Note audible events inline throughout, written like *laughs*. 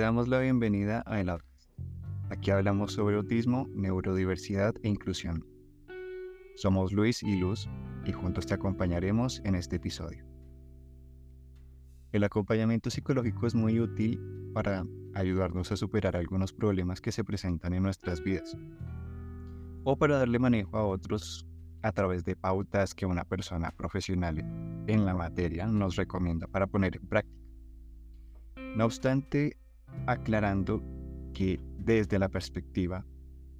damos la bienvenida a El Outcast. Aquí hablamos sobre autismo, neurodiversidad e inclusión. Somos Luis y Luz y juntos te acompañaremos en este episodio. El acompañamiento psicológico es muy útil para ayudarnos a superar algunos problemas que se presentan en nuestras vidas o para darle manejo a otros a través de pautas que una persona profesional en la materia nos recomienda para poner en práctica. No obstante, aclarando que desde la perspectiva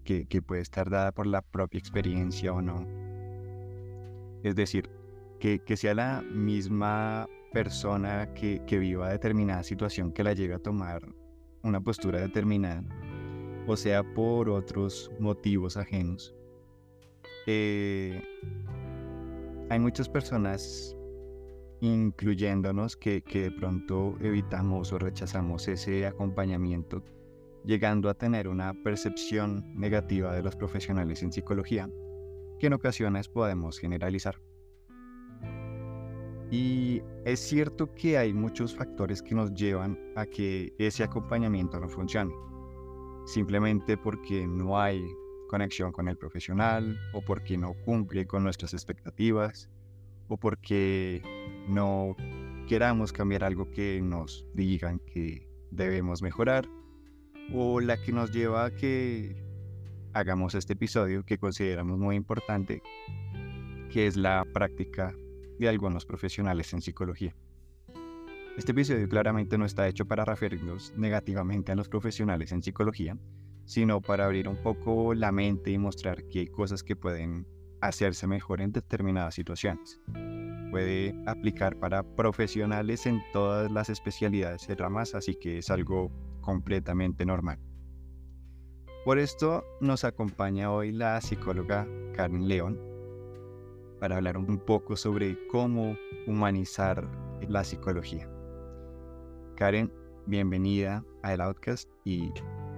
que, puede estar dada por la propia experiencia o no, es decir, que, sea la misma persona que, viva determinada situación que la lleve a tomar una postura determinada, o sea, por otros motivos ajenos. Eh, hay muchas personas incluyéndonos que, de pronto evitamos o rechazamos ese acompañamiento, llegando a tener una percepción negativa de los profesionales en psicología, que en ocasiones podemos generalizar. Y es cierto que hay muchos factores que nos llevan a que ese acompañamiento no funcione, simplemente porque no hay conexión con el profesional o porque no cumple con nuestras expectativas o porque no queramos cambiar algo que nos digan que debemos mejorar o la que nos lleva a que hagamos este episodio que consideramos muy importante, que es la práctica de algunos profesionales en psicología. Este episodio claramente no está hecho para referirnos negativamente a los profesionales en psicología, sino para abrir un poco la mente y mostrar que hay cosas que pueden hacerse mejor en determinadas situaciones. Puede aplicar para profesionales en todas las especialidades y ramas, así que es algo completamente normal. Por esto nos acompaña hoy la psicóloga Karen León para hablar un poco sobre cómo humanizar la psicología. Karen, bienvenida a El Outcast y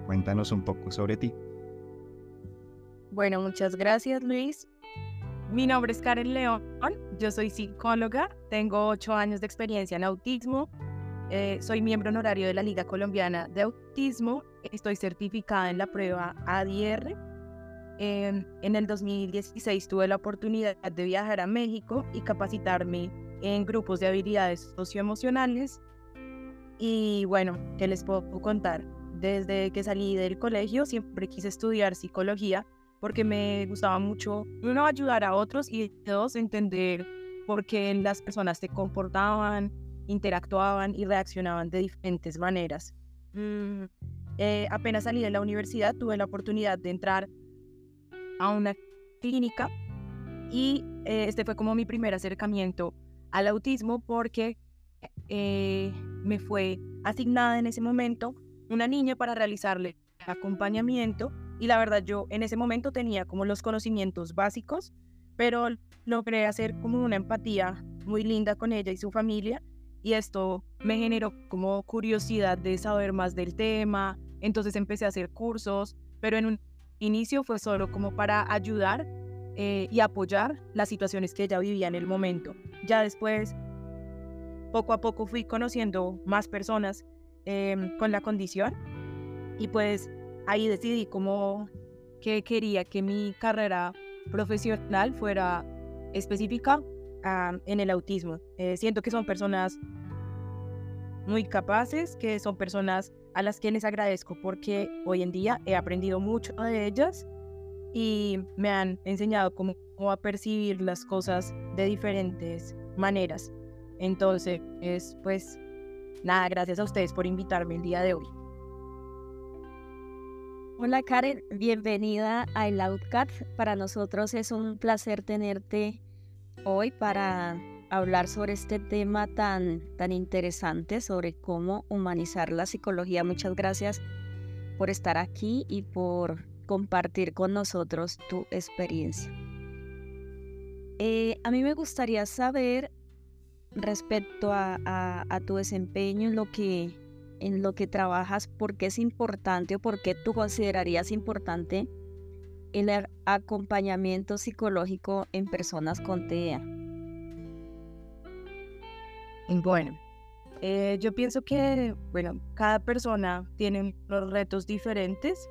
cuéntanos un poco sobre ti. Bueno, muchas gracias Luis. Mi nombre es Karen León, yo soy psicóloga, tengo ocho años de experiencia en autismo, eh, soy miembro honorario de la Liga Colombiana de Autismo, estoy certificada en la prueba ADR. en el 2016 tuve la oportunidad de viajar a México y capacitarme en grupos de habilidades socioemocionales. Y bueno, ¿qué les puedo contar? Desde que salí del colegio siempre quise estudiar psicología porque me gustaba mucho, uno, ayudar a otros y dos, entender por qué las personas se comportaban, interactuaban y reaccionaban de diferentes maneras. Mm, eh, apenas salí de la universidad, tuve la oportunidad de entrar a una clínica y eh, este fue como mi primer acercamiento al autismo porque eh, me fue asignada en ese momento una niña para realizarle acompañamiento y la verdad yo en ese momento tenía como los conocimientos básicos, pero logré hacer como una empatía muy linda con ella y su familia y esto me generó como curiosidad de saber más del tema, entonces empecé a hacer cursos, pero en un inicio fue solo como para ayudar eh, y apoyar las situaciones que ella vivía en el momento. Ya después, poco a poco fui conociendo más personas em, con la condición y pues ahí decidí cómo que quería que mi carrera profesional fuera específica en el autismo. Eh, siento que son personas muy capaces, que son personas a las que les agradezco porque hoy en día he aprendido mucho de ellas y me han enseñado cómo, cómo a percibir las cosas de diferentes maneras. Entonces, pues nada, gracias a ustedes por invitarme el día de hoy. Hola Karen, bienvenida a El Outcat. Para nosotros es un placer tenerte hoy para hablar sobre este tema tan, tan interesante, sobre cómo humanizar la psicología. Muchas gracias por estar aquí y por compartir con nosotros tu experiencia. Eh, a mí me gustaría saber respecto a, tu desempeño lo que en lo que trabajas, por qué es importante o por qué tú considerarías importante el acompañamiento psicológico en personas con TEA? Bueno, Eh, yo pienso que, bueno, cada persona tiene unos retos diferentes,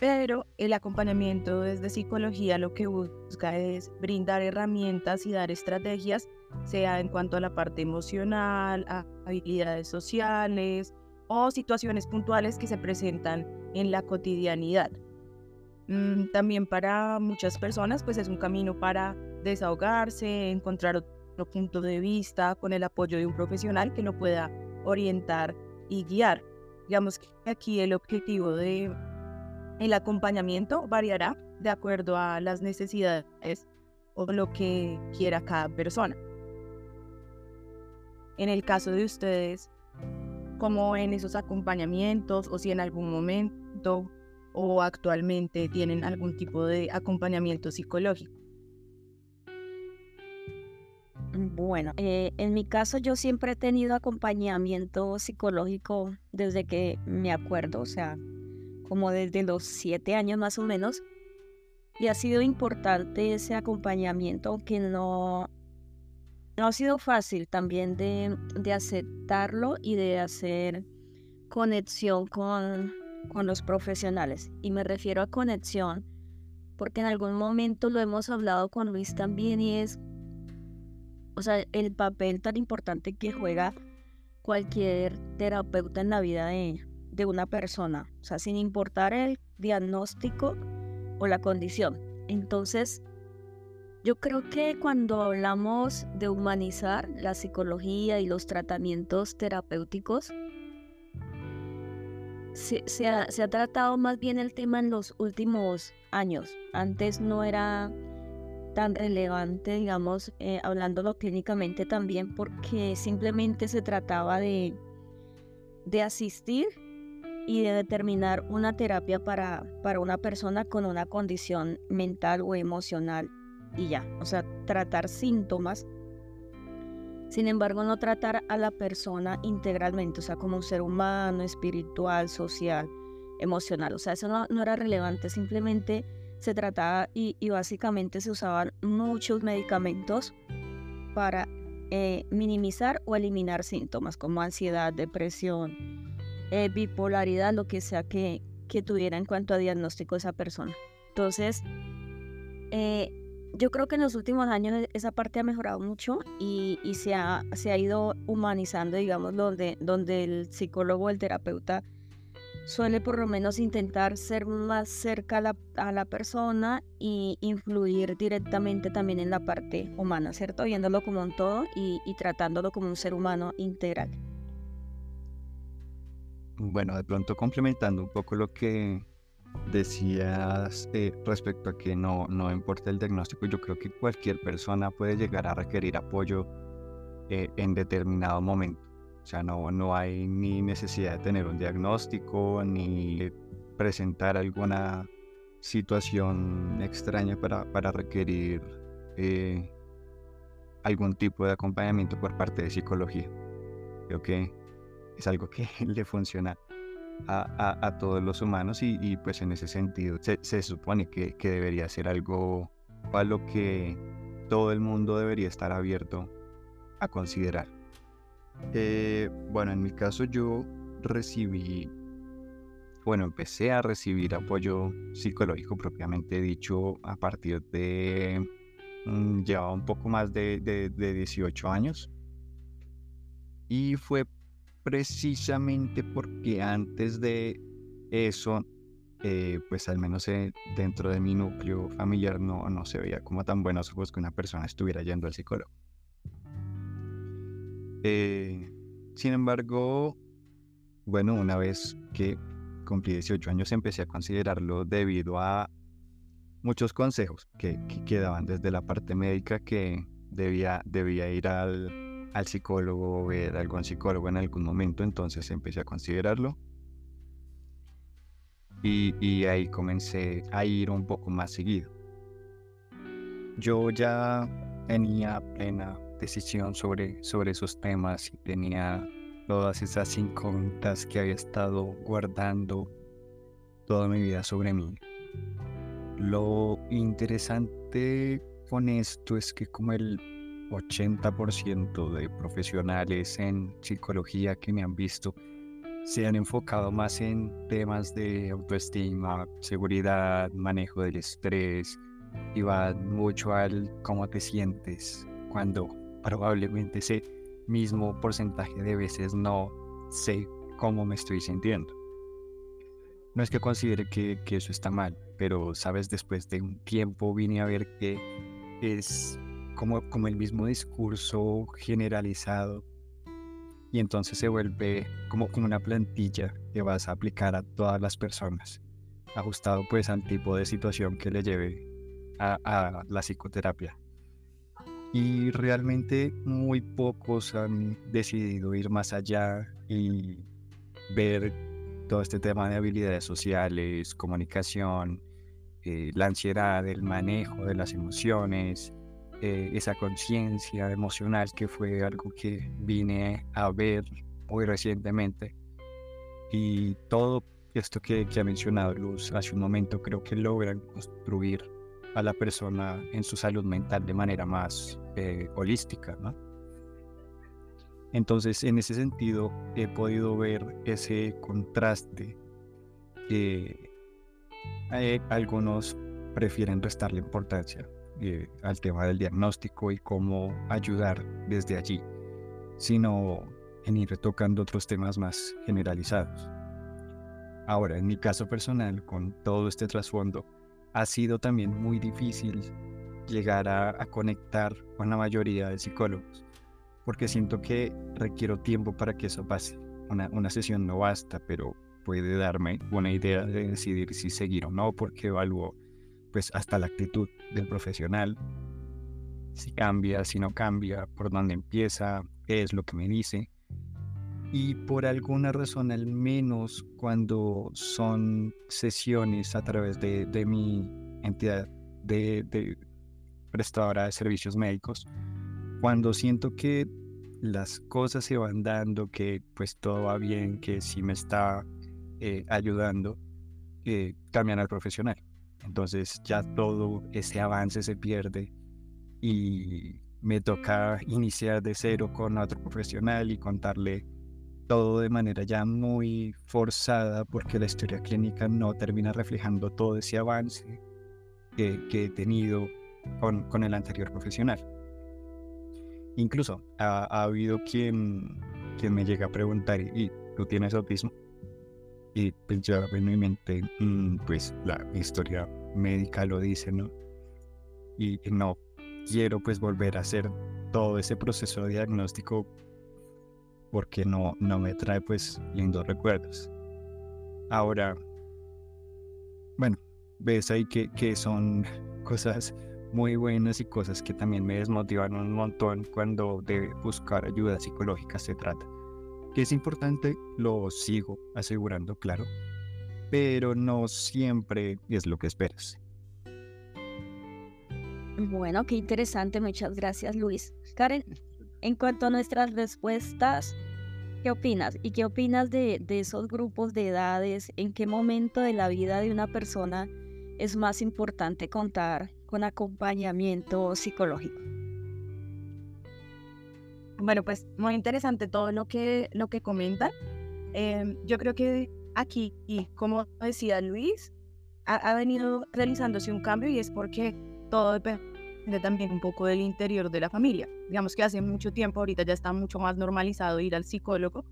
pero el acompañamiento desde psicología lo que busca es brindar herramientas y dar estrategias, sea en cuanto a la parte emocional, a habilidades sociales o situaciones puntuales que se presentan en la cotidianidad. Mm, también para muchas personas, pues es un camino para desahogarse, encontrar otro punto de vista con el apoyo de un profesional que lo pueda orientar y guiar. Digamos que aquí el objetivo de el acompañamiento variará de acuerdo a las necesidades o lo que quiera cada persona. En el caso de ustedes, como en esos acompañamientos o si en algún momento o actualmente tienen algún tipo de acompañamiento psicológico. Bueno, eh, en mi caso yo siempre he tenido acompañamiento psicológico desde que me acuerdo, o sea, como desde los siete años más o menos. Y ha sido importante ese acompañamiento, aunque no, no ha sido fácil también de, de aceptarlo y de hacer conexión con, con los profesionales. Y me refiero a conexión porque en algún momento lo hemos hablado con Luis también y es o sea, el papel tan importante que juega cualquier terapeuta en la vida de, de una persona, o sea, sin importar el diagnóstico o la condición. Entonces, yo creo que cuando hablamos de humanizar la psicología y los tratamientos terapéuticos, se, ha, tratado más bien el tema en los últimos años. Antes no era tan relevante, digamos, eh, hablándolo clínicamente también, porque simplemente se trataba de, asistir y de determinar una terapia para una persona con una condición mental o emocional y ya, o sea, tratar síntomas. Sin embargo, no tratar a la persona integralmente, o sea, como un ser humano, espiritual, social, emocional. O sea, eso no, no era relevante, simplemente se trataba y, básicamente se usaban muchos medicamentos para eh, minimizar o eliminar síntomas como ansiedad, depresión, eh, bipolaridad, lo que sea que, que, tuviera en cuanto a diagnóstico esa persona. Entonces, eh, yo creo que en los últimos años e, esa parte ha mejorado mucho y, se, ha, se, ha, ido humanizando, digamos, donde, donde el psicólogo, el terapeuta, suele por lo menos intentar ser más cerca a la, persona y influir directamente también en la parte humana, ¿cierto? Viéndolo como un todo y tratándolo como un ser humano integral. Bueno, de pronto complementando un poco lo que decías eh, respecto a que no, no importa el diagnóstico, yo creo que cualquier persona puede llegar a requerir apoyo eh, en determinado momento. O sea, no, no hay ni necesidad de tener un diagnóstico ni presentar alguna situación extraña para, para requerir eh, algún tipo de acompañamiento por parte de psicología. Creo que es algo que *laughs* le funciona a, a, todos los humanos y, y, pues en ese sentido se, se supone que, que, debería ser algo a lo que todo el mundo debería estar abierto a considerar. Eh, bueno, en mi caso yo recibí, bueno, empecé a recibir apoyo psicológico propiamente dicho a partir de, mm, llevaba un poco más de, de, 18 años. Y fue precisamente porque antes de eso, eh, pues al menos eh, dentro de mi núcleo familiar no, no se veía como tan buenos ojos que una persona estuviera yendo al psicólogo. Eh, sin embargo, bueno, una vez que cumplí 18 años empecé a considerarlo debido a muchos consejos que, quedaban desde la parte médica que debía, debía ir al, al psicólogo ver a algún psicólogo en algún momento, entonces empecé a considerarlo. Y, y ahí comencé a ir un poco más seguido. Yo ya tenía plena decisión sobre, sobre esos temas y tenía todas esas incógnitas que había estado guardando toda mi vida sobre mí. Lo interesante con esto es que como el 80% de profesionales en psicología que me han visto se han enfocado más en temas de autoestima, seguridad, manejo del estrés y van mucho al cómo te sientes cuando probablemente ese mismo porcentaje de veces no sé cómo me estoy sintiendo. No es que considere que, que eso está mal, pero sabes, después de un tiempo vine a ver que es como, como el mismo discurso generalizado y entonces se vuelve como, como una plantilla que vas a aplicar a todas las personas, ajustado pues al tipo de situación que le lleve a, a la psicoterapia. Y realmente muy pocos han decidido ir más allá y ver todo este tema de habilidades sociales, comunicación, eh, la ansiedad, el manejo de las emociones, eh, esa conciencia emocional que fue algo que vine a ver muy recientemente. Y todo esto que, que ha mencionado Luz hace un momento creo que logran construir a la persona en su salud mental de manera más eh, holística. ¿no? Entonces, en ese sentido, he podido ver ese contraste que eh, algunos prefieren restarle importancia eh, al tema del diagnóstico y cómo ayudar desde allí, sino en ir tocando otros temas más generalizados. Ahora, en mi caso personal, con todo este trasfondo, ha sido también muy difícil llegar a, conectar con la mayoría de psicólogos, porque siento que requiero tiempo para que eso pase. Una, sesión no basta, pero puede darme una idea de decidir si seguir o no, porque evalúo pues hasta la actitud del profesional, si cambia, si no cambia, por dónde empieza, qué es lo que me dice. Y por alguna razón, al menos cuando son sesiones a través de, de mi entidad de, prestadora de servicios médicos, cuando siento que las cosas se van dando, que pues todo va bien, que si me está eh, ayudando, eh, cambian al profesional. Entonces ya todo ese avance se pierde y me toca iniciar de cero con otro profesional y contarle todo de manera ya muy forzada porque la historia clínica no termina reflejando todo ese avance que, que he tenido con, con, el anterior profesional. Incluso ha, ha habido quien, quien me llega a preguntar, ¿y tú tienes autismo? Y pues ya en mi mente, mm, pues la historia médica lo dice, ¿no? Y no quiero pues volver a hacer todo ese proceso diagnóstico porque no, no me trae pues lindos recuerdos. Ahora, bueno, ves ahí que, que son *laughs* cosas muy buenas y cosas que también me desmotivan un montón cuando de buscar ayuda psicológica se trata que es importante, lo sigo asegurando, claro, pero no siempre es lo que esperas. Bueno, qué interesante, muchas gracias Luis. Karen, en cuanto a nuestras respuestas, ¿qué opinas? ¿Y qué opinas de, de esos grupos de edades? ¿En qué momento de la vida de una persona es más importante contar con acompañamiento psicológico? Bueno, pues muy interesante todo lo que, lo que comentan. Em, yo creo que aquí, y como decía Luis, ha, venido realizándose un cambio y es porque todo depende también un poco del interior de la familia. Digamos que hace mucho tiempo, ahorita ya está mucho más normalizado ir al psicólogo,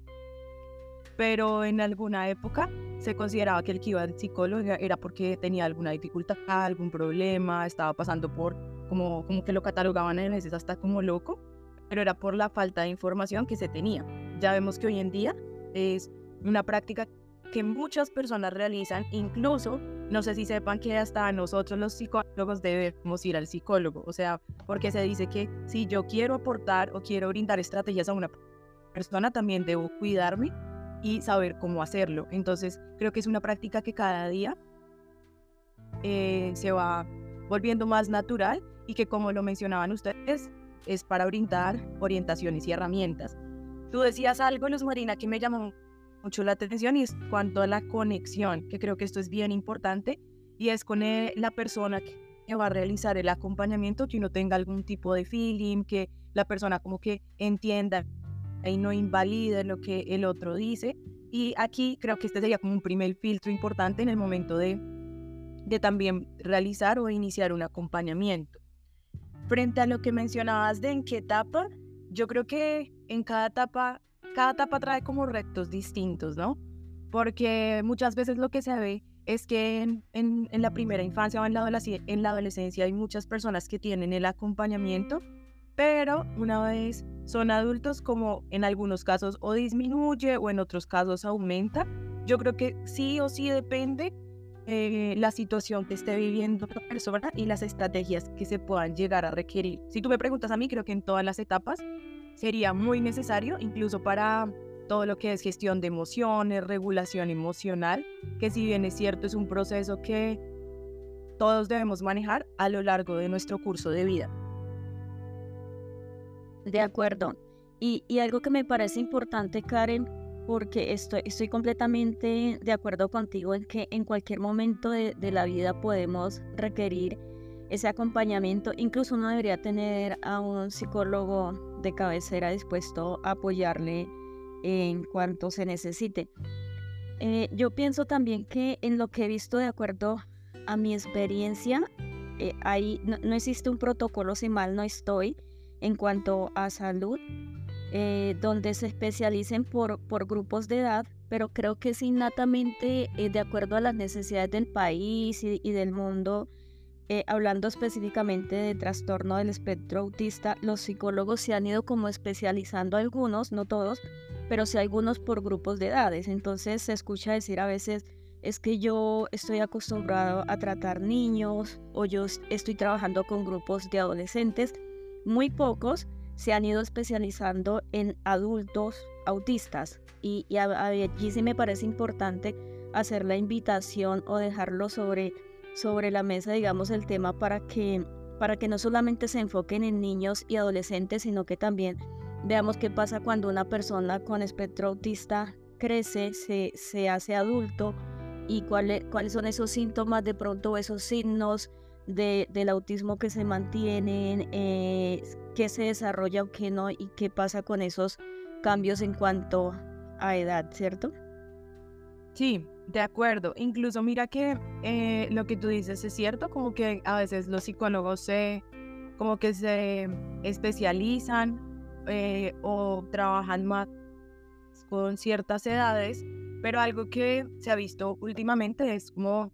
pero en alguna época se consideraba que el que iba al psicólogo era porque tenía alguna dificultad, algún problema, estaba pasando por, como, como que lo catalogaban en veces hasta como loco pero era por la falta de información que se tenía. Ya vemos que hoy en día es una práctica que muchas personas realizan, incluso, no sé si sepan que hasta nosotros los psicólogos debemos ir al psicólogo, o sea, porque se dice que si yo quiero aportar o quiero brindar estrategias a una persona, también debo cuidarme y saber cómo hacerlo. Entonces, creo que es una práctica que cada día eh, se va volviendo más natural y que, como lo mencionaban ustedes, es para brindar orientaciones y herramientas. Tú decías algo, Luz Marina, que me llamó mucho la atención y es cuanto a la conexión, que creo que esto es bien importante, y es con eh, la persona va a realizar el acompañamiento, que uno tenga algún tipo de feeling, que la persona como que entienda y no invalide lo que el otro dice. Y aquí creo que este sería como un primer filtro importante en el momento de, de también realizar o iniciar un acompañamiento. Frente a lo que mencionabas de en qué etapa, yo creo que en cada etapa, cada etapa trae como retos distintos, ¿no? Porque muchas veces lo que se ve es que en, en, en la primera infancia o en la, en la adolescencia hay muchas personas que tienen el acompañamiento, pero una vez son adultos, como en algunos casos o disminuye o en otros casos aumenta. Yo creo que sí o sí depende eh, la situación que esté viviendo la persona y las estrategias que se puedan llegar a requerir. Si tú me preguntas a mí, creo que en todas las etapas sería muy necesario, incluso para todo lo que es gestión de emociones, regulación emocional, que si bien es cierto es un proceso que todos debemos manejar a lo largo de nuestro curso de vida. De acuerdo. Y, algo que me parece importante, Karen, porque estoy, estoy completamente de acuerdo contigo en que en cualquier momento de, la vida podemos requerir ese acompañamiento. Incluso uno debería tener a un psicólogo de cabecera dispuesto a apoyarle en cuanto se necesite. Eh, yo pienso también que en lo que he visto de acuerdo a mi experiencia, eh, ahí no, existe un protocolo si mal no estoy en cuanto a salud, eh, donde se especialicen por, por grupos de edad, pero creo que es innatamente eh, de acuerdo a las necesidades del país y, del mundo. Eh, hablando específicamente de trastorno del espectro autista, los psicólogos se han ido como especializando algunos, no todos, pero sí algunos por grupos de edades. Entonces se escucha decir a veces, es que yo estoy acostumbrado a tratar niños o yo estoy trabajando con grupos de adolescentes muy pocos se han ido especializando en adultos autistas. Y, allí sí me parece importante hacer la invitación o dejarlo sobre, sobre la mesa, digamos, el tema para que, para que no solamente se enfoquen en niños y adolescentes, sino que también veamos qué pasa cuando una persona con espectro autista crece, se, se hace adulto y cuáles cuáles son esos síntomas de pronto, esos signos del autismo que se mantienen, eh, qué se desarrolla o qué no y qué pasa con esos cambios en cuanto a edad, ¿cierto? Sí, de acuerdo. Incluso mira que eh, lo que tú dices es cierto, como que a veces los psicólogos se, como que se especializan eh, o trabajan más con ciertas edades, pero algo que se ha visto últimamente es como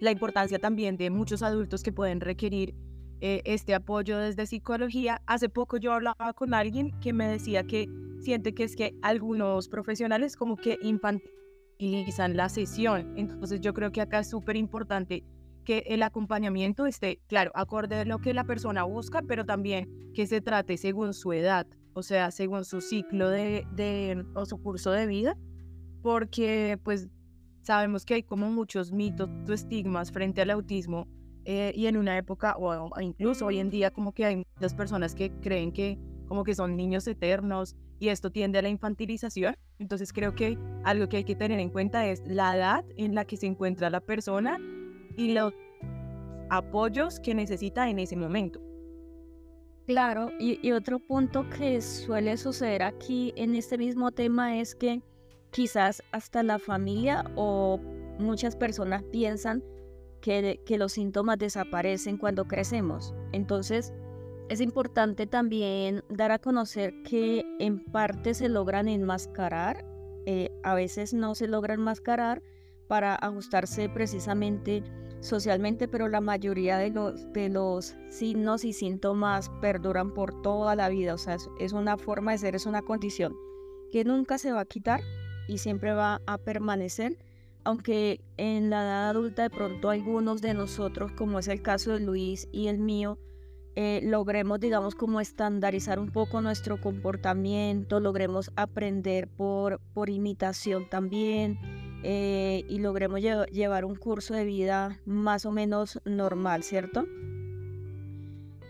la importancia también de muchos adultos que pueden requerir eh, este apoyo desde psicología. Hace poco yo hablaba con alguien que me decía que siente que es que algunos profesionales como que infantilizan la sesión. Entonces yo creo que acá es súper importante que el acompañamiento esté, claro, acorde a lo que la persona busca, pero también que se trate según su edad, o sea, según su ciclo de, de o su curso de vida, porque pues Sabemos que hay como muchos mitos o estigmas frente al autismo eh, y en una época o incluso hoy en día como que hay muchas personas que creen que como que son niños eternos y esto tiende a la infantilización. Entonces creo que algo que hay que tener en cuenta es la edad en la que se encuentra la persona y los apoyos que necesita en ese momento. Claro, y, y otro punto que suele suceder aquí en este mismo tema es que quizás hasta la familia o muchas personas piensan que, los síntomas desaparecen cuando crecemos. Entonces, es importante también dar a conocer que en parte se logran enmascarar, eh, a veces no se logran enmascarar para ajustarse precisamente socialmente, pero la mayoría de los, de los signos y síntomas perduran por toda la vida, o sea, es una forma de ser, es una condición que nunca se va a quitar y siempre va a permanecer, aunque en la edad adulta de pronto algunos de nosotros, como es el caso de Luis y el mío, eh, logremos, digamos, como estandarizar un poco nuestro comportamiento, logremos aprender por, por imitación también eh, y logremos llevar un curso de vida más o menos normal, ¿cierto?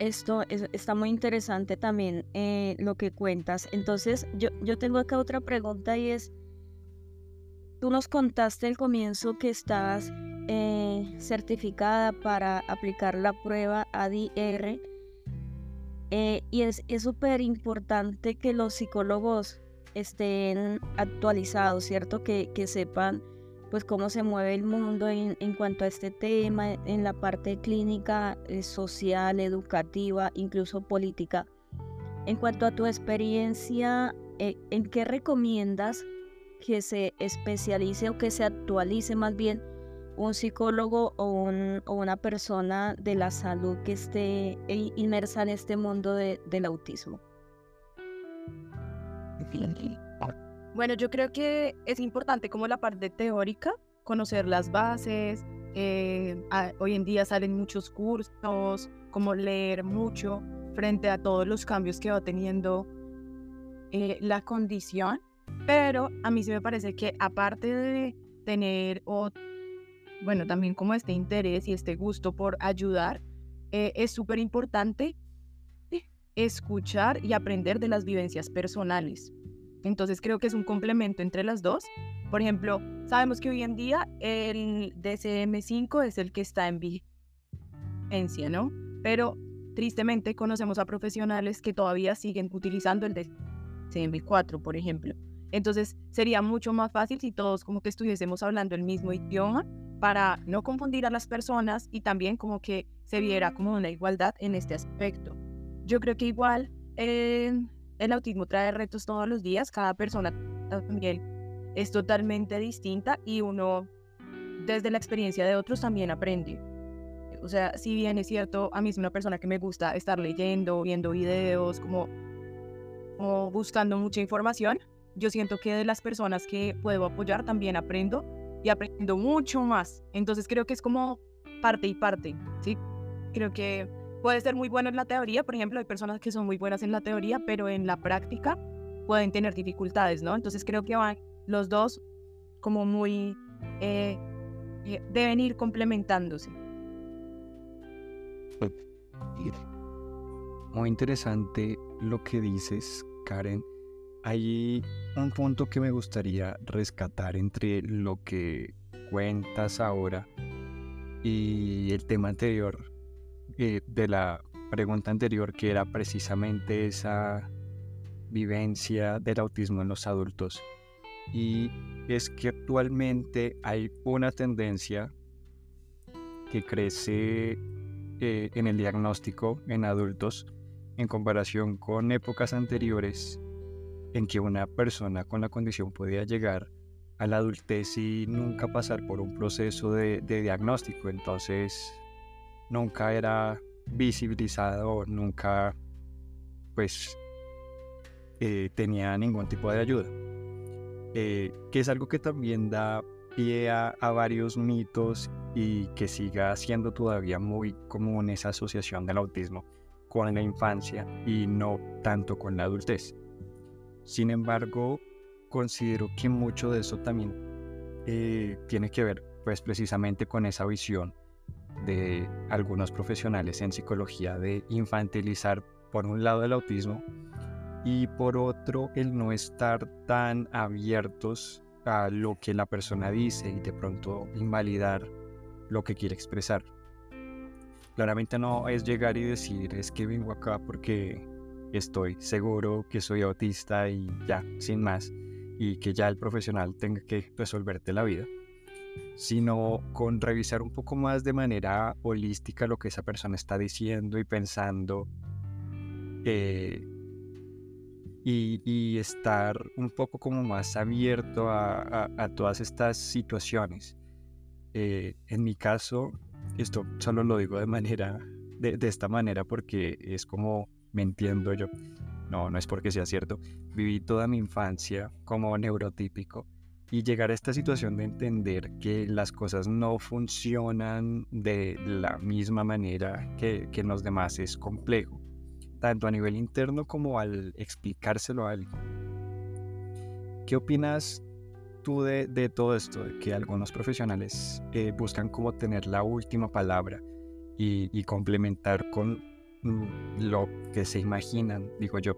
Esto está muy interesante también eh, lo que cuentas. Entonces, yo, yo tengo acá otra pregunta y es, Tú nos contaste al comienzo que estabas eh, certificada para aplicar la prueba ADR. Eh, y es súper importante que los psicólogos estén actualizados, ¿cierto? Que, que sepan pues cómo se mueve el mundo en, en, cuanto a este tema, en la parte clínica, eh, social, educativa, incluso política. En cuanto a tu experiencia, eh, ¿en qué recomiendas que se especialice o que se actualice más bien un psicólogo o, un, o una persona de la salud que esté inmersa en este mundo de, del autismo? Bueno, yo creo que es importante como la parte teórica, conocer las bases. Eh, hoy en día salen muchos cursos, como leer mucho frente a todos los cambios que va teniendo eh, la condición. Pero a mí sí me parece que aparte de tener, o, bueno, también como este interés y este gusto por ayudar, eh, es súper importante escuchar y aprender de las vivencias personales. Entonces creo que es un complemento entre las dos. Por ejemplo, sabemos que hoy en día el DCM5 es el que está en vigencia, ¿no? Pero tristemente conocemos a profesionales que todavía siguen utilizando el DCM4, por ejemplo. Entonces sería mucho más fácil si todos como que estuviésemos hablando el mismo idioma para no confundir a las personas y también como que se viera como una igualdad en este aspecto. Yo creo que igual eh, el autismo trae retos todos los días, cada persona también es totalmente distinta y uno desde la experiencia de otros también aprende. O sea, si bien es cierto, a mí es una persona que me gusta estar leyendo, viendo videos, como, como buscando mucha información, yo siento que de las personas que puedo apoyar también aprendo y aprendo mucho más. Entonces creo que es como parte y parte, ¿sí? Creo que puede ser muy bueno en la teoría, por ejemplo, hay personas que son muy buenas en la teoría, pero en la práctica pueden tener dificultades, ¿no? Entonces creo que van los dos como muy... Eh, eh, deben ir complementándose. Muy interesante lo que dices, Karen. Hay un punto que me gustaría rescatar entre lo que cuentas ahora y el tema anterior eh, de la pregunta anterior, que era precisamente esa vivencia del autismo en los adultos. Y es que actualmente hay una tendencia que crece eh, en el diagnóstico en adultos en comparación con épocas anteriores en que una persona con la condición podía llegar a la adultez y nunca pasar por un proceso de, diagnóstico. Entonces nunca era visibilizado, nunca pues eh, tenía ningún tipo de ayuda. Eh, que es algo que también da pie a, varios mitos y que siga siendo todavía muy común esa asociación del autismo con la infancia y no tanto con la adultez. Sin embargo, considero que mucho de eso también eh, tiene que ver pues precisamente con esa visión de algunos profesionales en psicología de infantilizar por un lado el autismo y por otro el no estar tan abiertos a lo que la persona dice y de pronto invalidar lo que quiere expresar. Claramente no es llegar y decir es que vengo acá porque estoy seguro que soy autista y ya, sin más, y que ya el profesional tenga que resolverte la vida sino con revisar un poco más de manera holística lo que esa persona está diciendo y pensando eh, y, estar un poco como más abierto a, todas estas situaciones. Eh, en mi caso, esto solo lo digo de manera, de esta manera porque es como me entiendo yo. No, no es porque sea cierto. Viví toda mi infancia como neurotípico y llegar a esta situación de entender que las cosas no funcionan de la misma manera que, que en los demás es complejo, tanto a nivel interno como al explicárselo a alguien. ¿Qué opinas tú de, de todo esto? De que algunos profesionales eh, buscan como tener la última palabra y, y complementar con lo que se imaginan, digo yo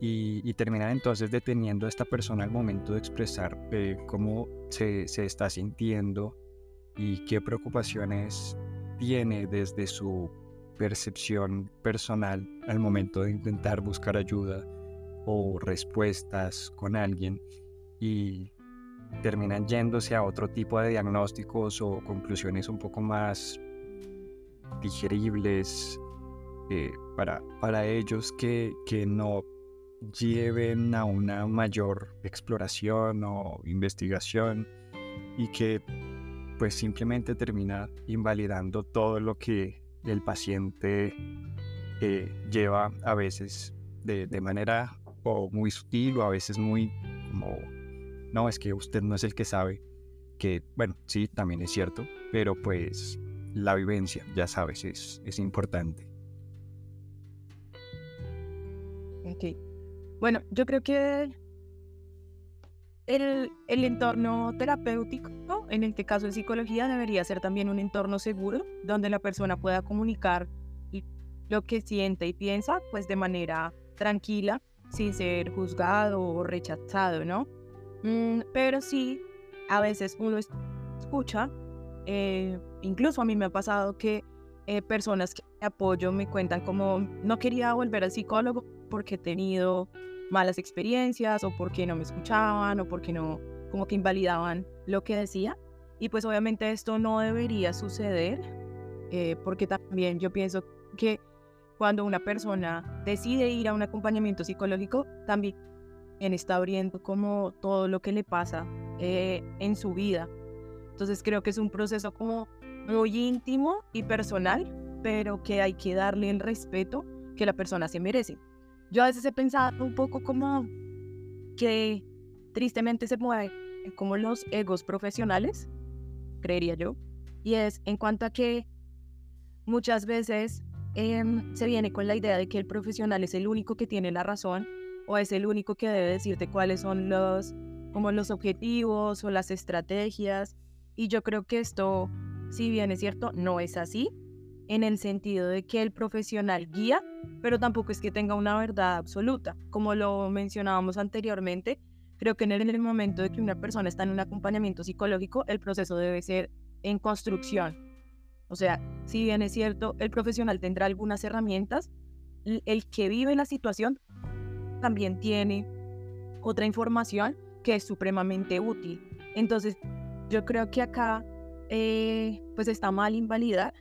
y, terminar entonces deteniendo a esta persona al momento de expresar eh, cómo se, se, está sintiendo y qué preocupaciones tiene desde su percepción personal al momento de intentar buscar ayuda o respuestas con alguien y terminan yéndose a otro tipo de diagnósticos o conclusiones un poco más digeribles eh, para, para ellos que, que no lleven a una mayor exploración o investigación y que pues simplemente termina invalidando todo lo que el paciente eh, lleva a veces de, de, manera o muy sutil o a veces muy como, no, es que usted no es el que sabe, que bueno, sí, también es cierto, pero pues la vivencia, ya sabes, es, es importante. Ok. Bueno, yo creo que el, el, entorno terapéutico, en este caso en psicología, debería ser también un entorno seguro donde la persona pueda comunicar lo que siente y piensa, pues de manera tranquila, sin ser juzgado o rechazado, ¿no? Mm, pero sí, a veces uno escucha, eh, incluso a mí me ha pasado que eh, personas que apoyo me cuentan como no quería volver al psicólogo porque he tenido malas experiencias o porque no me escuchaban o porque no, como que invalidaban lo que decía. Y pues obviamente esto no debería suceder eh, porque también yo pienso que cuando una persona decide ir a un acompañamiento psicológico, también está abriendo como todo lo que le pasa eh, en su vida. Entonces creo que es un proceso como muy íntimo y personal, pero que hay que darle el respeto que la persona se merece. Yo a veces he pensado un poco como que tristemente se mueven como los egos profesionales, creería yo, y es en cuanto a que muchas veces em, se viene con la idea de que el profesional es el único que tiene la razón o es el único que debe decirte cuáles son los como los objetivos o las estrategias y yo creo que esto si bien es cierto no es así en el sentido de que el profesional guía, pero tampoco es que tenga una verdad absoluta. Como lo mencionábamos anteriormente, creo que en el, momento de que una persona está en un acompañamiento psicológico, el proceso debe ser en construcción. O sea, si bien es cierto, el profesional tendrá algunas herramientas, el que vive la situación también tiene otra información que es supremamente útil. Entonces, yo creo que acá eh, pues está mal invalidar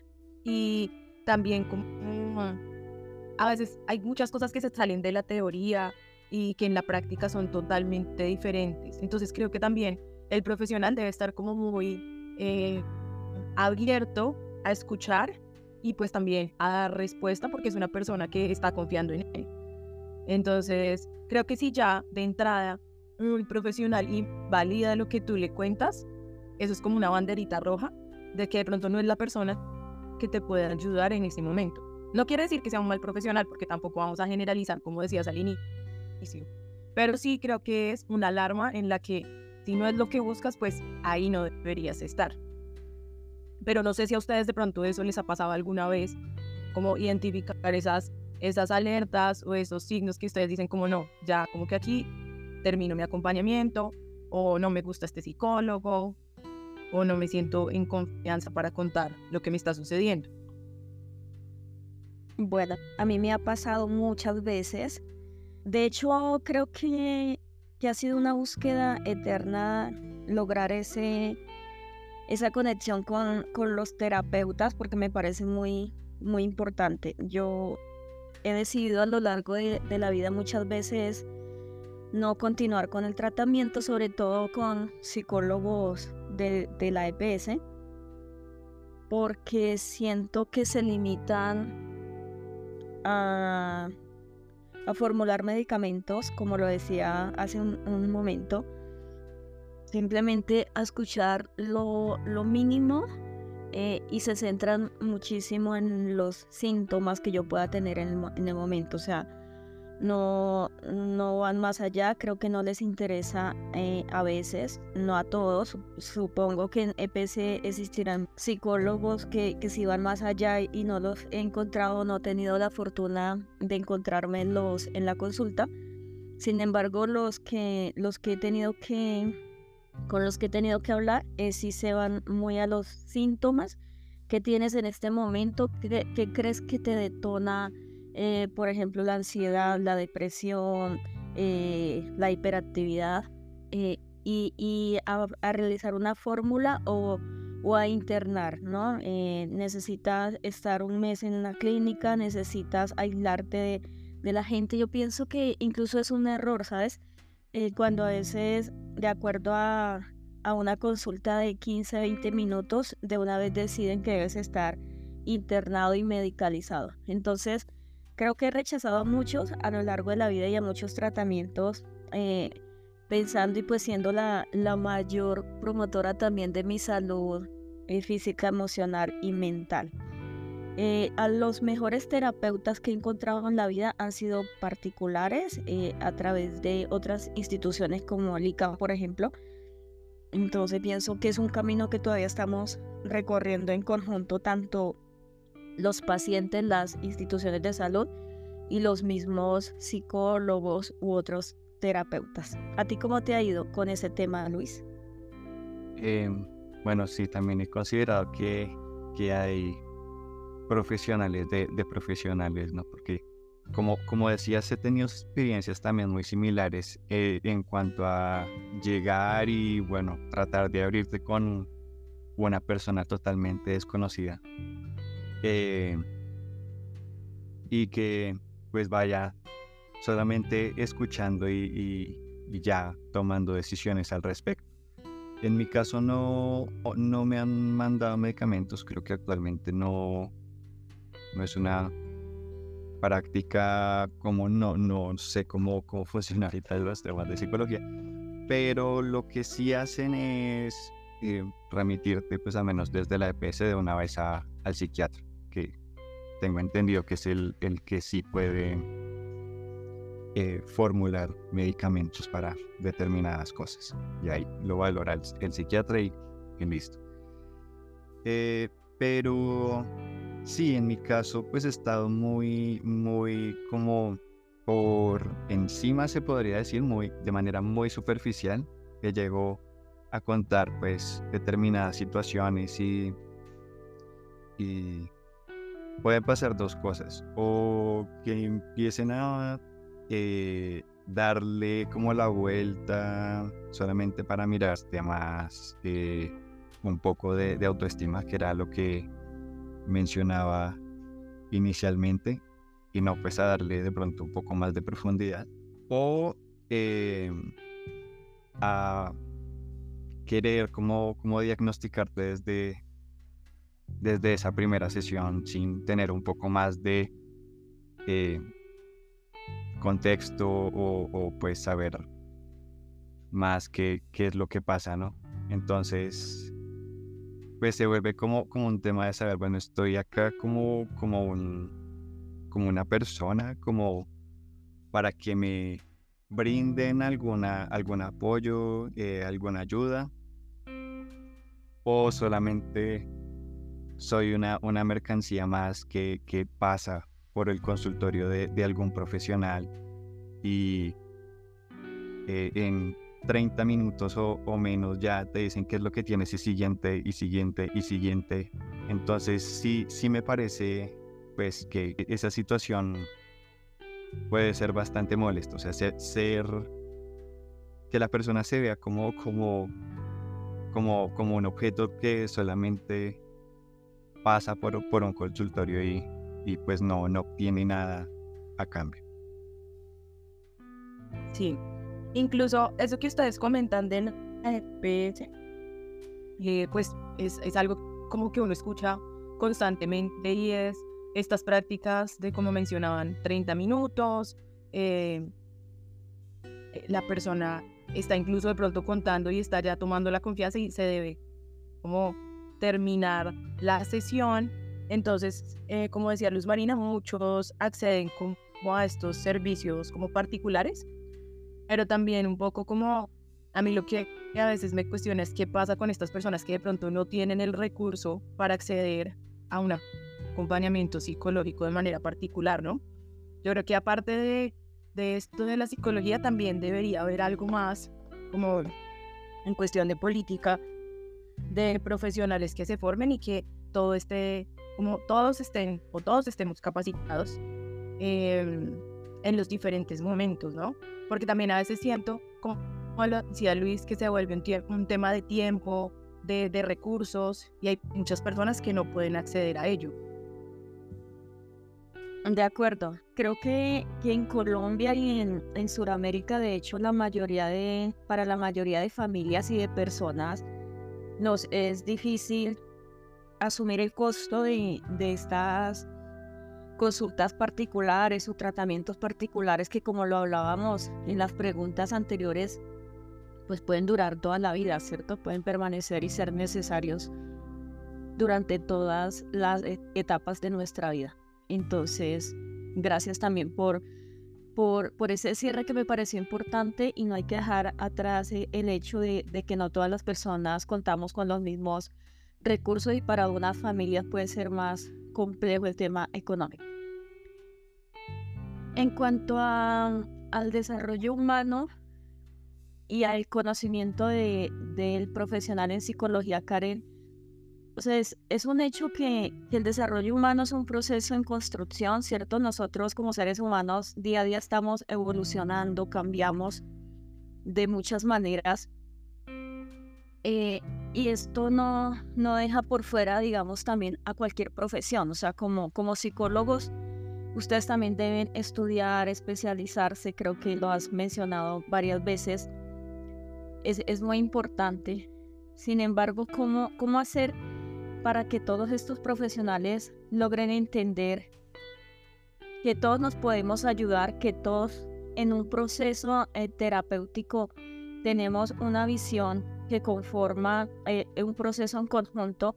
y también como a veces hay muchas cosas que se salen de la teoría y que en la práctica son totalmente diferentes. Entonces creo que también el profesional debe estar como muy eh, abierto a escuchar y pues también a dar respuesta porque es una persona que está confiando en él. Entonces creo que si ya de entrada un profesional invalida lo que tú le cuentas, eso es como una banderita roja de que de pronto no es la persona que te puede ayudar en ese momento. No quiere decir que sea un mal profesional, porque tampoco vamos a generalizar, como decías al inicio. Pero sí creo que es una alarma en la que si no es lo que buscas, pues ahí no deberías estar. Pero no sé si a ustedes de pronto eso les ha pasado alguna vez, como identificar esas, esas alertas o esos signos que ustedes dicen como no, ya como que aquí termino mi acompañamiento o no me gusta este psicólogo o no me siento en confianza para contar lo que me está sucediendo. Bueno, a mí me ha pasado muchas veces. De hecho, creo que, que ha sido una búsqueda eterna lograr ese, esa conexión con, con los terapeutas porque me parece muy, muy importante. Yo he decidido a lo largo de, de la vida muchas veces no continuar con el tratamiento, sobre todo con psicólogos de, la EPS porque siento que se limitan a, formular medicamentos, como lo decía hace un, momento, simplemente a escuchar lo, mínimo eh, y se centran muchísimo en los síntomas que yo pueda tener en el, en el momento. O sea, no, no van más allá, creo que no les interesa eh, a veces, no a todos. Supongo que en EPC existirán psicólogos que, que sí van más allá y no los he encontrado, no he tenido la fortuna de encontrarme en la consulta. Sin embargo, los que, los que he tenido que, con los que he tenido que hablar es si se van muy a los síntomas que tienes en este momento, qué, crees que te detona, eh, por ejemplo, la ansiedad, la depresión, eh, la hiperactividad, eh, y, a, realizar una fórmula o, a internar, ¿no? necesitas estar un mes en una clínica, necesitas aislarte de, de la gente. Yo pienso que incluso es un error, ¿sabes? cuando a veces, de acuerdo a, a una consulta de 15, 20 minutos, de una vez deciden que debes estar internado y medicalizado. Entonces, creo que he rechazado a muchos a lo largo de la vida y a muchos tratamientos, eh, pensando y pues siendo la, la, mayor promotora también de mi salud eh, física, emocional y mental. Eh, a los mejores terapeutas que he encontrado en la vida han sido particulares a través de otras instituciones como el por ejemplo, entonces pienso que es un camino que todavía estamos recorriendo en conjunto, tanto los pacientes, las instituciones de salud y los mismos psicólogos u otros terapeutas. ¿A ti cómo te ha ido con ese tema, Luis? Em, bueno, sí, también he considerado que, que hay profesionales de, de profesionales, ¿no? Porque como, como decías, he tenido experiencias también muy similares eh, en cuanto a llegar y, bueno, tratar de abrirte con una persona totalmente desconocida. Eh, y que pues vaya solamente escuchando y, ya tomando decisiones al respecto. En mi caso no, no me han mandado medicamentos, creo que actualmente no, no es una práctica como no, no sé cómo, cómo *laughs* funciona ahorita los temas de psicología, pero lo que sí hacen es eh, remitirte pues a menos desde la EPS de una vez a, al psiquiatra, tengo entendido que es el, el que sí puede eh, formular medicamentos para determinadas cosas. Y ahí lo valora el, el psiquiatra y, y listo. Eh, pero Sí, en mi caso, pues he estado muy, muy como por encima, se podría decir, muy, de manera muy superficial, que llegó a contar, pues, determinadas situaciones y, y pueden pasar dos cosas, o que empiecen a eh, darle como la vuelta solamente para mirar temas eh, un poco de, de autoestima, que era lo que mencionaba inicialmente y no pues a darle de pronto un poco más de profundidad o eh, a querer como, como diagnosticarte desde, desde esa primera sesión sin tener un poco más de eh, contexto o, pues saber más qué, qué es lo que pasa, ¿no? Entonces, pues se vuelve como, como un tema de saber, bueno, estoy acá como, como, un, como una persona, como para que me brinden alguna, algún apoyo, eh, alguna ayuda, o solamente soy una, una mercancía más que, que pasa por el consultorio de, de algún profesional y eh, en 30 minutos o, menos ya te dicen qué es lo que tienes y siguiente y siguiente y siguiente. Entonces sí, sí me parece pues que esa situación puede ser bastante molesto. O sea, ser, que la persona se vea como, como, como, como un objeto que solamente pasa por, por un consultorio y, y pues no, no obtiene nada a cambio. Sí, Incluso eso que ustedes comentan de EPS, eh, pues es, es, algo como que uno escucha constantemente y es estas prácticas de, como mencionaban, 30 minutos. Eh, la persona está incluso de pronto contando y está ya tomando la confianza y se debe como terminar la sesión. Entonces, eh, como decía Luz Marina, muchos acceden como a estos servicios como particulares pero también un poco como a mí lo que a veces me cuestiona es qué pasa con estas personas que de pronto no tienen el recurso para acceder a un acompañamiento psicológico de manera particular, ¿no? Yo creo que aparte de, de esto de la psicología también debería haber algo más como en cuestión de política, de profesionales que se formen y que todo esté, como todos estén o todos estemos capacitados em, en los diferentes momentos, ¿no? Porque también a veces siento, como lo decía Luis, que se vuelve un, tema de tiempo, de, de recursos y hay muchas personas que no pueden acceder a ello. De acuerdo. Creo que, que en Colombia y en, en Sudamérica, de hecho, la mayoría de, para la mayoría de familias y de personas, nos es difícil asumir el costo de, de estas consultas particulares o tratamientos particulares que, como lo hablábamos en las preguntas anteriores, pues pueden durar toda la vida, ¿cierto? Pueden permanecer y ser necesarios durante todas las e, etapas de nuestra vida. Entonces, gracias también por, por, ese cierre que me pareció importante y no hay que dejar atrás e, el hecho de, que no todas las personas contamos con los mismos recursos y para algunas familias puede ser más complejo el tema económico. En cuanto al desarrollo humano y al conocimiento de, del profesional en psicología, Karen, pues es, un hecho que, el desarrollo humano es un proceso en construcción, ¿cierto? Nosotros como seres humanos día a día estamos evolucionando, cambiamos de muchas maneras. Eh, y esto no, no deja por fuera, digamos, también a cualquier profesión. O sea, como, como psicólogos, ustedes también deben estudiar, especializarse, creo que lo has mencionado varias veces. Es, es muy importante. Sin embargo, ¿cómo, cómo hacer para que todos estos profesionales logren entender que todos nos podemos ayudar, que todos en un proceso eh, terapéutico tenemos una visión que conforma eh, un proceso en conjunto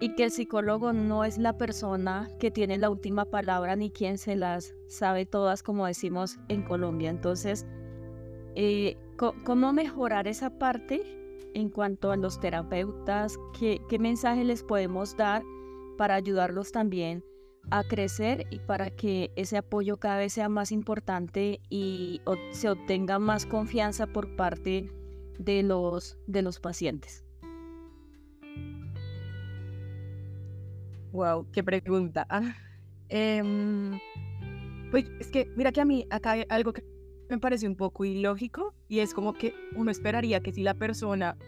y que el psicólogo no es la persona que tiene la última palabra ni quien se las sabe todas, como decimos en Colombia. Entonces, eh, ¿cómo mejorar esa parte? En cuanto a los terapeutas, qué, mensaje les podemos dar para ayudarlos también a crecer y para que ese apoyo cada vez sea más importante y se obtenga más confianza por parte de los, de los pacientes. Wow, qué pregunta. *laughs* Pues es que, mira que a mí acá hay algo que me parece un poco ilógico y es como que uno esperaría que si la persona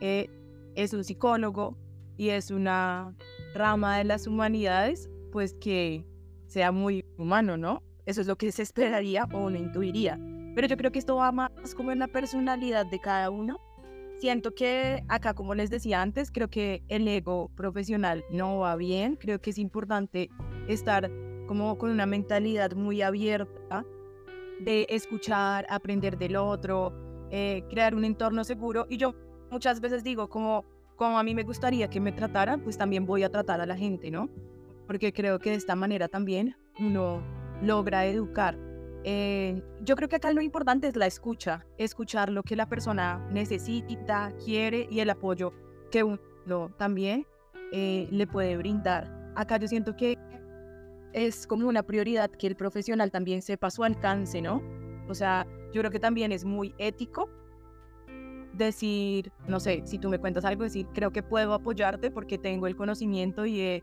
eh, es un psicólogo y es una rama de las humanidades, pues que sea muy humano, ¿no? Eso es lo que se esperaría o uno intuiría. Pero yo creo que esto va más como en la personalidad de cada uno. Siento que acá, como les decía antes, creo que el ego profesional no va bien. Creo que es importante estar como con una mentalidad muy abierta de escuchar, aprender del otro, eh, crear un entorno seguro. Y yo muchas veces digo, como, como a mí me gustaría que me trataran, pues también voy a tratar a la gente, ¿no? Porque creo que de esta manera también uno logra educar. Eh, yo creo que acá lo importante es la escucha, escuchar lo que la persona necesita, quiere y el apoyo que uno también eh, le puede brindar. Acá yo siento que es como una prioridad que el profesional también sepa su alcance, ¿no? O sea, yo creo que también es muy ético decir, no sé, si tú me cuentas algo, decir, creo que puedo apoyarte porque tengo el conocimiento y he,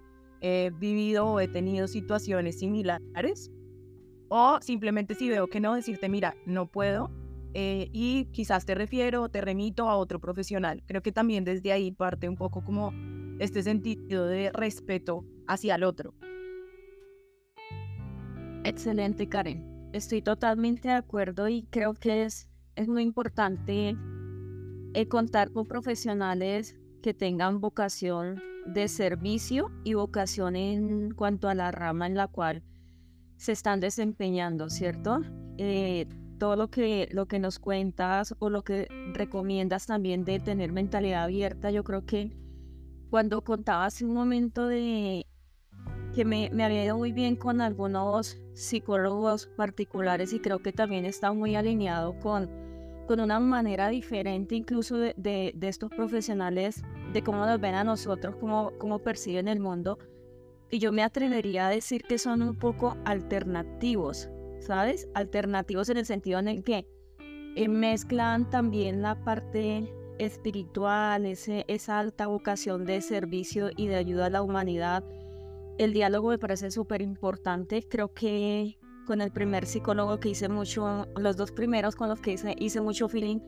vivido o he tenido situaciones similares. O simplemente si veo que no, decirte, mira, no puedo eh, y quizás te refiero te remito a otro profesional. Creo que también desde ahí parte un poco como este sentido de respeto hacia el otro. Excelente, Karen. Estoy totalmente de acuerdo y creo que es, es muy importante eh, contar con profesionales que tengan vocación de servicio y vocación en cuanto a la rama en la cual se están desempeñando, ¿cierto? Eh, todo lo que, lo que nos cuentas o lo que recomiendas también de tener mentalidad abierta, yo creo que cuando contabas un momento de que me, me, había ido muy bien con algunos psicólogos particulares y creo que también está muy alineado con, con una manera diferente incluso de, de, estos profesionales, de cómo nos ven a nosotros, cómo, cómo perciben el mundo. Y yo me atrevería a decir que son un poco alternativos, ¿sabes? Alternativos en el sentido en el que eh, mezclan también la parte espiritual, ese, esa alta vocación de servicio y de ayuda a la humanidad. El diálogo me parece súper importante. Creo que con el primer psicólogo que hice mucho, los dos primeros con los que hice, hice mucho feeling,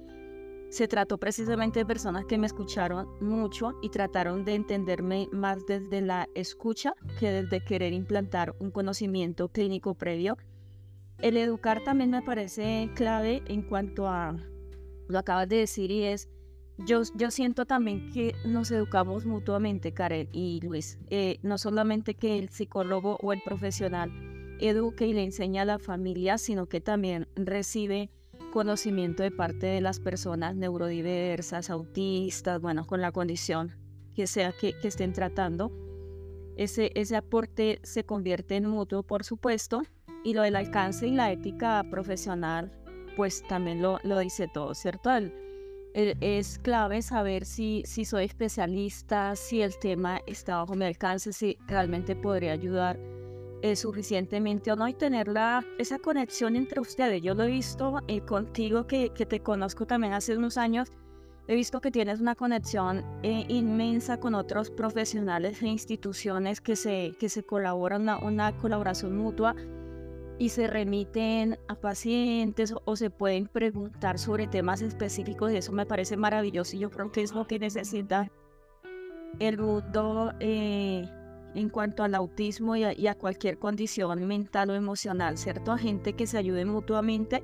se trató precisamente de personas que me escucharon mucho y trataron de entenderme más desde la escucha que desde querer implantar un conocimiento clínico previo. El educar también me parece clave en cuanto a, lo acabas de decir y es, yo, yo siento también que nos educamos mutuamente, Karen y Luis, eh, no solamente que el psicólogo o el profesional eduque y le enseña a la familia, sino que también recibe conocimiento de parte de las personas neurodiversas, autistas, bueno, con la condición que sea que, estén tratando. Ese, ese aporte se convierte en mutuo, por supuesto, y lo del alcance y la ética profesional, pues también lo, lo dice todo, ¿cierto? Es clave saber si, si soy especialista, si el tema está bajo mi alcance, si realmente podría ayudar eh, suficientemente o no y tener la, esa conexión entre ustedes. Yo lo he visto eh, contigo que, que, te conozco también hace unos años. He visto que tienes una conexión eh, inmensa con otros profesionales e instituciones que se, que se colaboran, una, una colaboración mutua y se remiten a pacientes o, se pueden preguntar sobre temas específicos y eso me parece maravilloso y yo creo que es lo que necesita el mundo eh, en cuanto al autismo y a, cualquier condición mental o emocional, ¿cierto? A gente que se ayude mutuamente,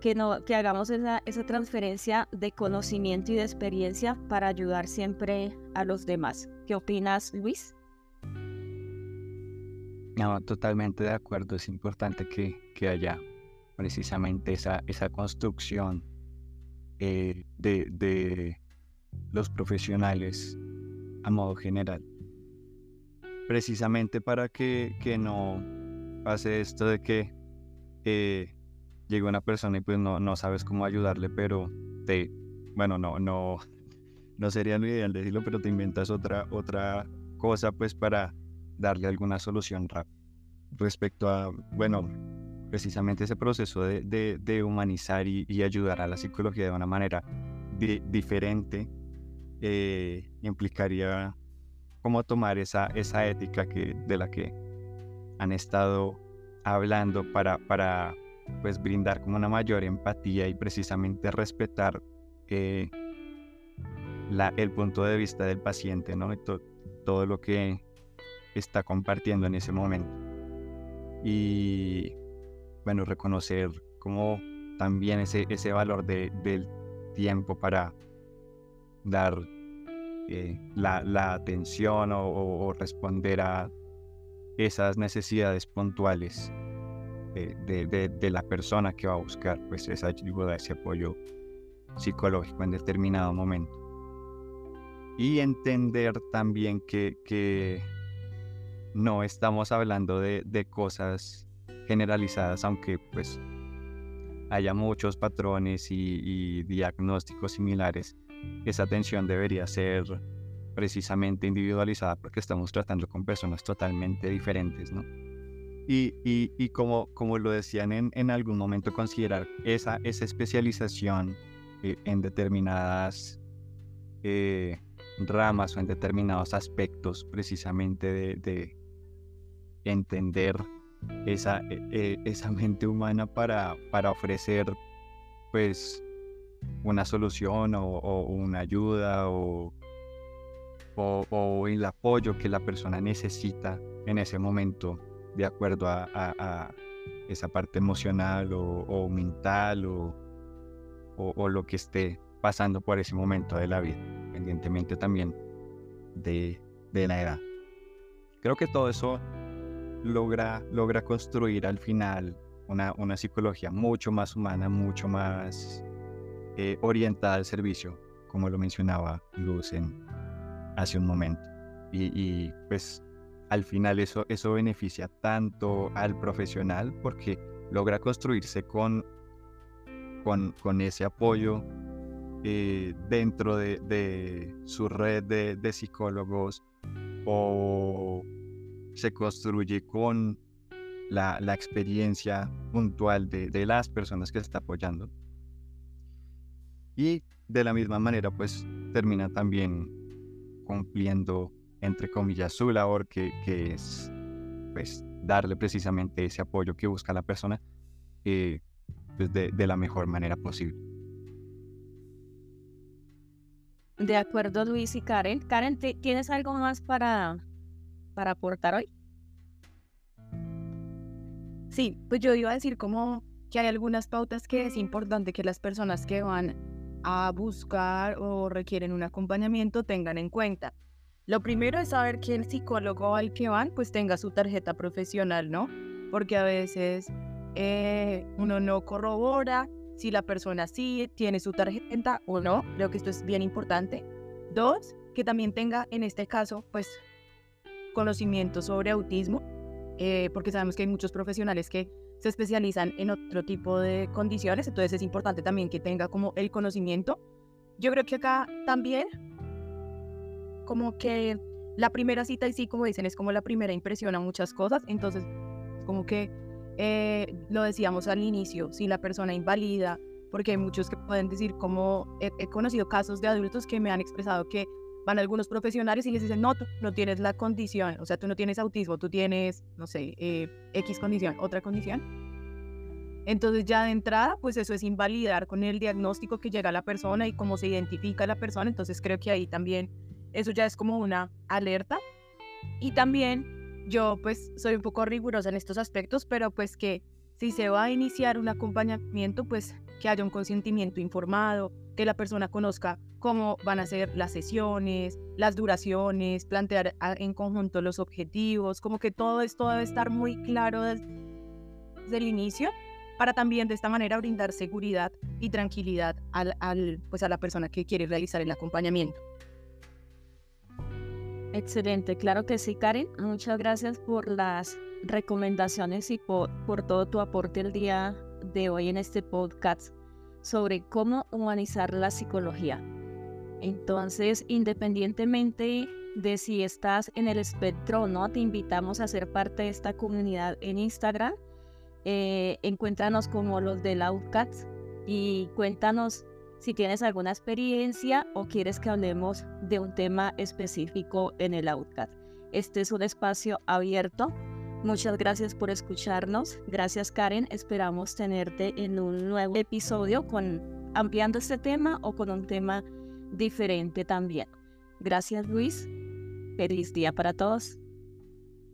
que, no, que hagamos esa, esa transferencia de conocimiento y de experiencia para ayudar siempre a los demás. ¿Qué opinas, Luis? No, totalmente de acuerdo. Es importante que, que haya precisamente esa, esa construcción eh, de, de los profesionales a modo general precisamente para que, que no pase esto de que eh, llegue una persona y pues no, no sabes cómo ayudarle, pero te, bueno, no, no, *laughs* no sería lo ideal decirlo, pero te inventas otra, otra cosa pues para darle alguna solución. Respecto a, bueno, precisamente ese proceso de, de, humanizar y, ayudar a la psicología de una manera diferente eh, implicaría cómo tomar esa, esa ética que, de la que han estado hablando para, para pues, brindar como una mayor empatía y precisamente respetar eh, la, el punto de vista del paciente, ¿no? todo lo que está compartiendo en ese momento. Y bueno, reconocer como también ese, ese valor de, del tiempo para dar eh, la, atención o, responder a esas necesidades puntuales de, la persona que va a buscar pues esa ayuda, ese apoyo psicológico en determinado momento. Y entender también que, no estamos hablando de, cosas generalizadas, aunque pues haya muchos patrones y diagnósticos similares esa atención debería ser precisamente individualizada porque estamos tratando con personas totalmente diferentes, ¿no? Y, y, como, como lo decían en, en, algún momento, considerar esa, esa especialización eh, en determinadas eh, ramas o en determinados aspectos precisamente de, de entender esa, e, e, esa *laughs* mente humana para, para ofrecer pues una solución o, una ayuda o, o, el apoyo que la persona necesita en ese momento de acuerdo a, esa parte emocional o, mental o, lo que esté pasando por ese momento de la vida, independientemente también de, la edad. Creo que todo eso logra, logra construir al final una, una psicología mucho más humana, mucho más eh, orientada al servicio, como lo mencionaba Luz hace un momento. Y, pues al final eso, eso beneficia tanto al profesional porque logra construirse con, con, con ese apoyo eh, dentro de, su red de, psicólogos o se construye con la, la experiencia puntual de, de, las personas que está apoyando y de la misma manera, pues termina también cumpliendo, entre comillas, su labor, que, que es pues darle precisamente ese apoyo que busca la persona eh, pues de, de la mejor manera posible. De acuerdo, Luis y Karen. Karen, ¿tienes algo más para, para aportar hoy? Sí, pues yo iba a decir como que hay algunas pautas que es importante que las personas que van a buscar o requieren un acompañamiento tengan en cuenta. Lo primero es saber que el psicólogo al que van pues tenga su tarjeta profesional, ¿no? Porque a veces eh, uno no corrobora si la persona sí tiene su tarjeta o no. Creo que esto es bien importante. Dos, que también tenga en este caso, pues, conocimiento sobre autismo, eh, porque sabemos que hay muchos profesionales que se especializan en otro tipo de condiciones, entonces es importante también que tenga como el conocimiento. Yo creo que acá también, como que la primera cita, y sí, como dicen, es como la primera impresión a muchas cosas, entonces, como que eh, lo decíamos al inicio, si la persona invalida, porque hay muchos que pueden decir como he, conocido casos de adultos que me han expresado que van a algunos profesionales y les dicen, no, tú no tienes la condición, o sea, tú no tienes autismo, tú tienes, no sé, eh, X condición, otra condición. Entonces ya de entrada, pues eso es invalidar con el diagnóstico que llega a la persona y cómo se identifica la persona, entonces creo que ahí también eso ya es como una alerta. Y también yo pues soy un poco rigurosa en estos aspectos, pero pues que si se va a iniciar un acompañamiento, pues que haya un consentimiento informado, que la persona conozca cómo van a ser las sesiones, las duraciones, plantear en conjunto los objetivos, como que todo esto debe estar muy claro desde el inicio para también de esta manera brindar seguridad y tranquilidad al, pues a la persona que quiere realizar el acompañamiento. Excelente, claro que sí, Karen. Muchas gracias por las recomendaciones y por, todo tu aporte el día de hoy en este podcast sobre cómo humanizar la psicología. Entonces, independientemente de si estás en el espectro o no, te invitamos a ser parte de esta comunidad en Instagram. Eh, encuéntranos como los de Outcats y cuéntanos si tienes alguna experiencia o quieres que hablemos de un tema específico en el Outcast. Este es un espacio abierto. Muchas gracias por escucharnos. Gracias Karen. Esperamos tenerte en un nuevo episodio con ampliando este tema o con un tema diferente también. Gracias Luis. Feliz día para todos.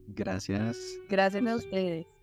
Gracias. Gracias a ustedes.